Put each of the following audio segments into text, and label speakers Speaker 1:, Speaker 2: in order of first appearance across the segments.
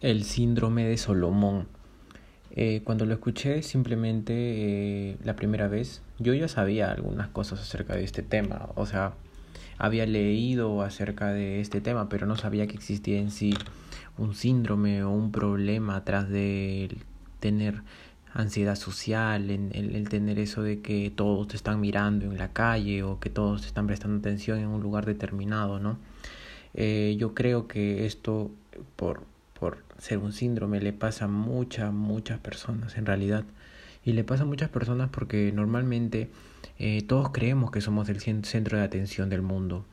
Speaker 1: el síndrome de Solomón. Eh, cuando lo escuché simplemente eh, la primera vez, yo ya sabía algunas cosas acerca de este tema, o sea, había leído acerca de este tema, pero no sabía que existía en sí un síndrome o un problema atrás de tener ansiedad social, en el, tener eso de que todos te están mirando en la calle o que todos te están prestando atención en un lugar determinado, ¿no? Eh, yo creo que esto, por, por ser un síndrome, le pasa a muchas, muchas personas en realidad. Y le pasa a muchas personas porque normalmente eh, todos creemos que somos el centro de atención del mundo.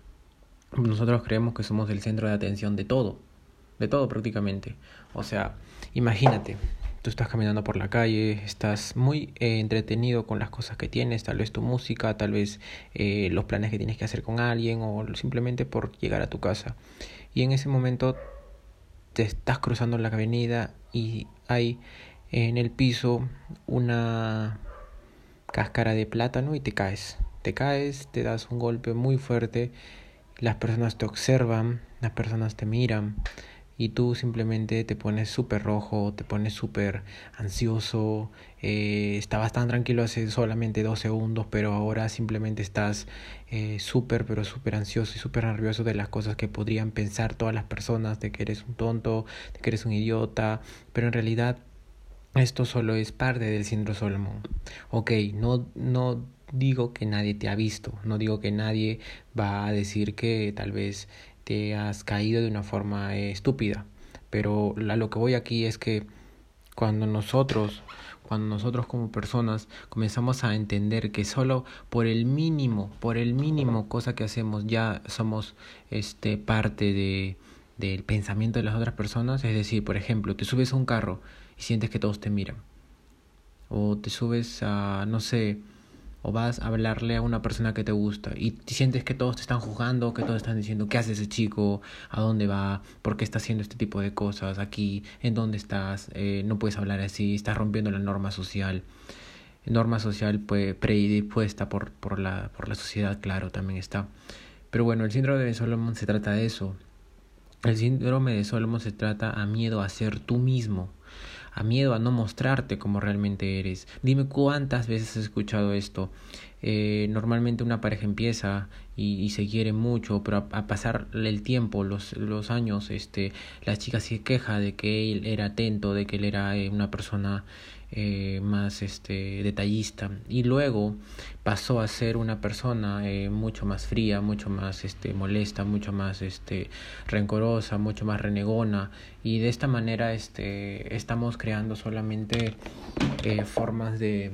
Speaker 1: Nosotros creemos que somos el centro de atención de todo, de todo prácticamente. O sea, imagínate, tú estás caminando por la calle, estás muy eh, entretenido con las cosas que tienes, tal vez tu música, tal vez eh, los planes que tienes que hacer con alguien o simplemente por llegar a tu casa. Y en ese momento te estás cruzando la avenida y hay en el piso una cáscara de plátano y te caes. Te caes, te das un golpe muy fuerte, las personas te observan, las personas te miran y tú simplemente te pones súper rojo, te pones súper ansioso, eh, estabas tan tranquilo hace solamente dos segundos, pero ahora simplemente estás eh, súper, pero súper ansioso y súper nervioso de las cosas que podrían pensar todas las personas, de que eres un tonto, de que eres un idiota, pero en realidad esto solo es parte del síndrome Solomon. Ok, no, no digo que nadie te ha visto, no digo que nadie va a decir que tal vez te has caído de una forma estúpida. Pero a lo que voy aquí es que cuando nosotros, cuando nosotros como personas comenzamos a entender que solo por el mínimo, por el mínimo cosa que hacemos ya somos este parte de del pensamiento de las otras personas, es decir, por ejemplo, te subes a un carro y sientes que todos te miran. O te subes a no sé, o vas a hablarle a una persona que te gusta y sientes que todos te están juzgando, que todos están diciendo qué hace ese chico, a dónde va, por qué está haciendo este tipo de cosas aquí, en dónde estás, eh, no puedes hablar así, estás rompiendo la norma social. Norma social pues, predispuesta por, por, la, por la sociedad, claro, también está. Pero bueno, el síndrome de Solomon se trata de eso. El síndrome de Solomon se trata a miedo a ser tú mismo a miedo a no mostrarte como realmente eres. Dime cuántas veces has escuchado esto. Eh, normalmente una pareja empieza y, y, se quiere mucho, pero a, pasar el tiempo, los, los años, este, la chica se queja de que él era atento, de que él era eh, una persona eh, más este, detallista. Y luego pasó a ser una persona eh, mucho más fría, mucho más este, molesta, mucho más este, rencorosa, mucho más renegona. Y de esta manera este, estamos creando solamente eh, formas de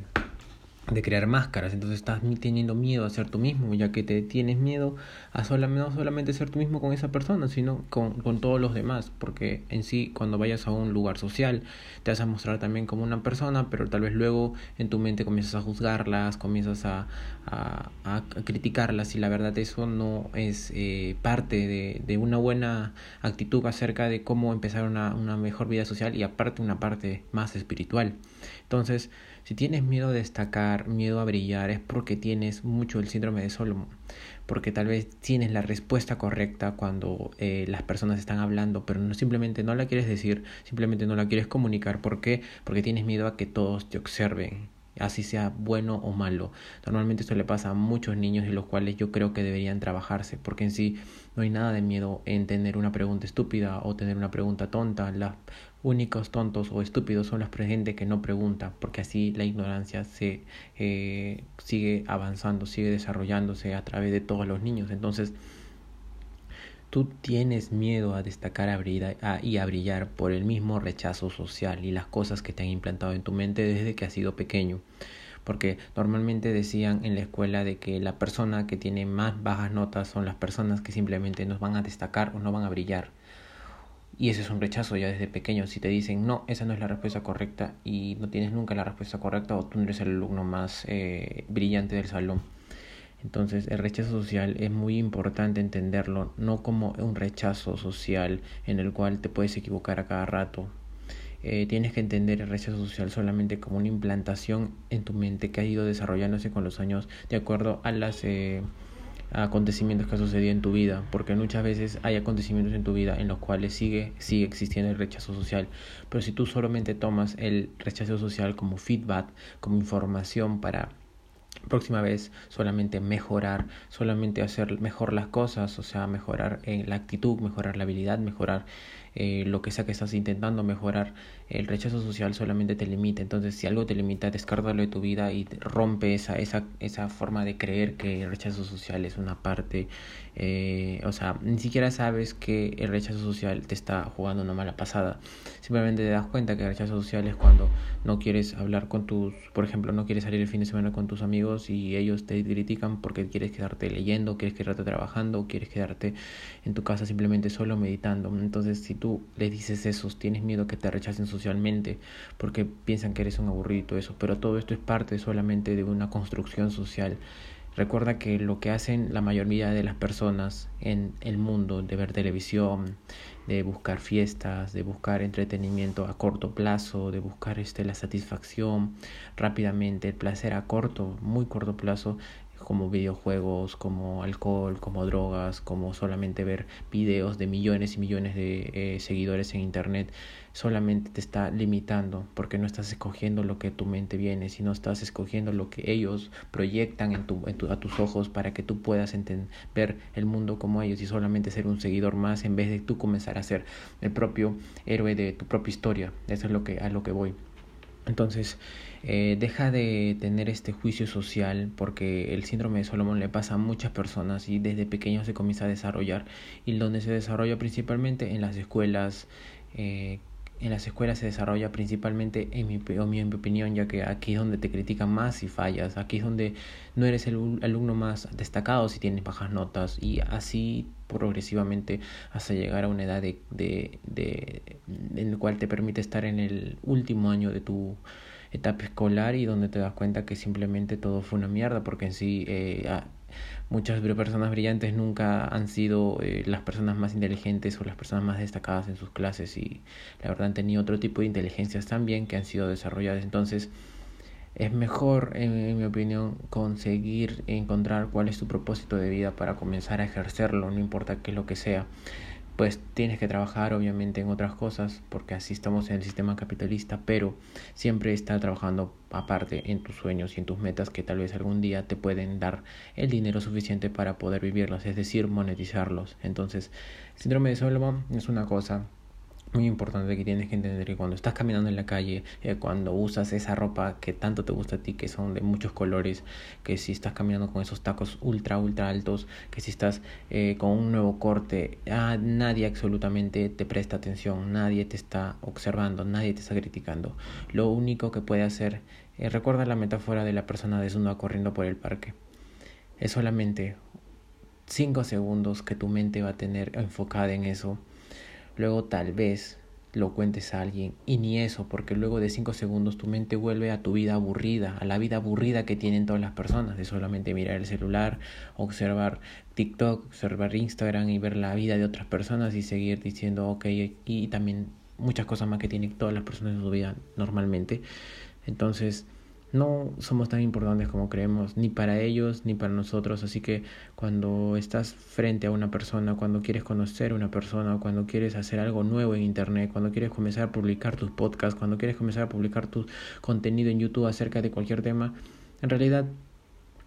Speaker 1: de crear máscaras, entonces estás teniendo miedo a ser tú mismo, ya que te tienes miedo a solamente, no solamente ser tú mismo con esa persona, sino con, con todos los demás, porque en sí cuando vayas a un lugar social te vas a mostrar también como una persona, pero tal vez luego en tu mente comienzas a juzgarlas, comienzas a, a, a criticarlas y la verdad eso no es eh, parte de, de una buena actitud acerca de cómo empezar una, una mejor vida social y aparte una parte más espiritual. Entonces, si tienes miedo a destacar, miedo a brillar, es porque tienes mucho el síndrome de Solomon, porque tal vez tienes la respuesta correcta cuando eh, las personas están hablando, pero no simplemente no la quieres decir, simplemente no la quieres comunicar. ¿Por qué? Porque tienes miedo a que todos te observen, así sea bueno o malo. Normalmente esto le pasa a muchos niños y los cuales yo creo que deberían trabajarse, porque en sí no hay nada de miedo en tener una pregunta estúpida o tener una pregunta tonta. Las únicos tontos o estúpidos son los presentes que no preguntan, porque así la ignorancia se eh, sigue avanzando, sigue desarrollándose a través de todos los niños. Entonces, tú tienes miedo a destacar y a brillar por el mismo rechazo social y las cosas que te han implantado en tu mente desde que has sido pequeño. Porque normalmente decían en la escuela de que la persona que tiene más bajas notas son las personas que simplemente no van a destacar o no van a brillar. Y ese es un rechazo ya desde pequeño. Si te dicen, no, esa no es la respuesta correcta y no tienes nunca la respuesta correcta o tú no eres el alumno más eh, brillante del salón. Entonces el rechazo social es muy importante entenderlo, no como un rechazo social en el cual te puedes equivocar a cada rato. Eh, tienes que entender el rechazo social solamente como una implantación en tu mente que ha ido desarrollándose con los años de acuerdo a las... Eh, acontecimientos que han sucedido en tu vida, porque muchas veces hay acontecimientos en tu vida en los cuales sigue, sigue existiendo el rechazo social, pero si tú solamente tomas el rechazo social como feedback, como información para próxima vez solamente mejorar, solamente hacer mejor las cosas, o sea, mejorar eh, la actitud, mejorar la habilidad, mejorar eh, lo que sea que estás intentando mejorar, el rechazo social solamente te limita. Entonces, si algo te limita, descártalo de tu vida y rompe esa, esa, esa forma de creer que el rechazo social es una parte, eh, o sea, ni siquiera sabes que el rechazo social te está jugando una mala pasada. Simplemente te das cuenta que el rechazo social es cuando no quieres hablar con tus, por ejemplo, no quieres salir el fin de semana con tus amigos y ellos te critican porque quieres quedarte leyendo, quieres quedarte trabajando, quieres quedarte en tu casa simplemente solo meditando. Entonces, si tú le dices eso, tienes miedo que te rechacen socialmente porque piensan que eres un aburrido eso, pero todo esto es parte solamente de una construcción social. Recuerda que lo que hacen la mayoría de las personas en el mundo, de ver televisión, de buscar fiestas, de buscar entretenimiento a corto plazo, de buscar este, la satisfacción rápidamente, el placer a corto, muy corto plazo, como videojuegos, como alcohol, como drogas, como solamente ver videos de millones y millones de eh, seguidores en internet, solamente te está limitando porque no estás escogiendo lo que tu mente viene, sino estás escogiendo lo que ellos proyectan en tu, en tu, a tus ojos para que tú puedas ver el mundo como ellos y solamente ser un seguidor más en vez de tú comenzar a ser el propio héroe de tu propia historia. Eso es lo que, a lo que voy. Entonces, eh, deja de tener este juicio social porque el síndrome de Solomon le pasa a muchas personas y desde pequeño se comienza a desarrollar y donde se desarrolla principalmente en las escuelas. Eh, en las escuelas se desarrolla principalmente, en mi, en mi opinión, ya que aquí es donde te critican más si fallas, aquí es donde no eres el alumno más destacado si tienes bajas notas y así progresivamente hasta llegar a una edad de, de, de, en la cual te permite estar en el último año de tu etapa escolar y donde te das cuenta que simplemente todo fue una mierda porque en sí eh, muchas personas brillantes nunca han sido eh, las personas más inteligentes o las personas más destacadas en sus clases y la verdad han tenido otro tipo de inteligencias también que han sido desarrolladas. Entonces es mejor en, mi opinión conseguir encontrar cuál es tu propósito de vida para comenzar a ejercerlo no importa qué es lo que sea pues tienes que trabajar obviamente en otras cosas porque así estamos en el sistema capitalista, pero siempre está trabajando aparte en tus sueños y en tus metas que tal vez algún día te pueden dar el dinero suficiente para poder vivirlos, es decir, monetizarlos. Entonces, síndrome de Solomon es una cosa muy importante que tienes que entender que cuando estás caminando en la calle, eh, cuando usas esa ropa que tanto te gusta a ti, que son de muchos colores, que si estás caminando con esos tacos ultra, ultra altos, que si estás eh, con un nuevo corte, ah, nadie absolutamente te presta atención, nadie te está observando, nadie te está criticando. Lo único que puede hacer, eh, recuerda la metáfora de la persona desnuda corriendo por el parque. Es solamente cinco segundos que tu mente va a tener enfocada en eso luego tal vez lo cuentes a alguien y ni eso, porque luego de cinco segundos tu mente vuelve a tu vida aburrida, a la vida aburrida que tienen todas las personas, de solamente mirar el celular, observar TikTok, observar Instagram y ver la vida de otras personas y seguir diciendo ok y también muchas cosas más que tienen todas las personas en su vida normalmente. Entonces, no somos tan importantes como creemos, ni para ellos ni para nosotros. Así que cuando estás frente a una persona, cuando quieres conocer a una persona, cuando quieres hacer algo nuevo en Internet, cuando quieres comenzar a publicar tus podcasts, cuando quieres comenzar a publicar tu contenido en YouTube acerca de cualquier tema, en realidad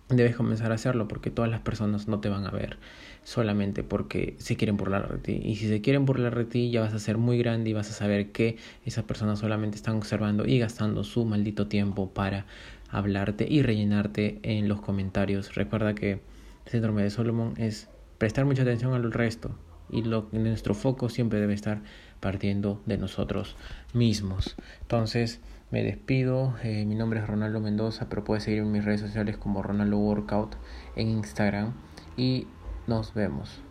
Speaker 1: debes comenzar a hacerlo porque todas las personas no te van a ver solamente porque se quieren burlar de ti. Y si se quieren burlar de ti, ya vas a ser muy grande y vas a saber que esas personas solamente están observando y gastando su maldito tiempo para hablarte y rellenarte en los comentarios. Recuerda que el síndrome de Solomon es prestar mucha atención al resto y lo, nuestro foco siempre debe estar partiendo de nosotros mismos. Entonces, me despido. Eh, mi nombre es Ronaldo Mendoza, pero puedes seguir en mis redes sociales como Ronaldo Workout en Instagram. Y nos vemos.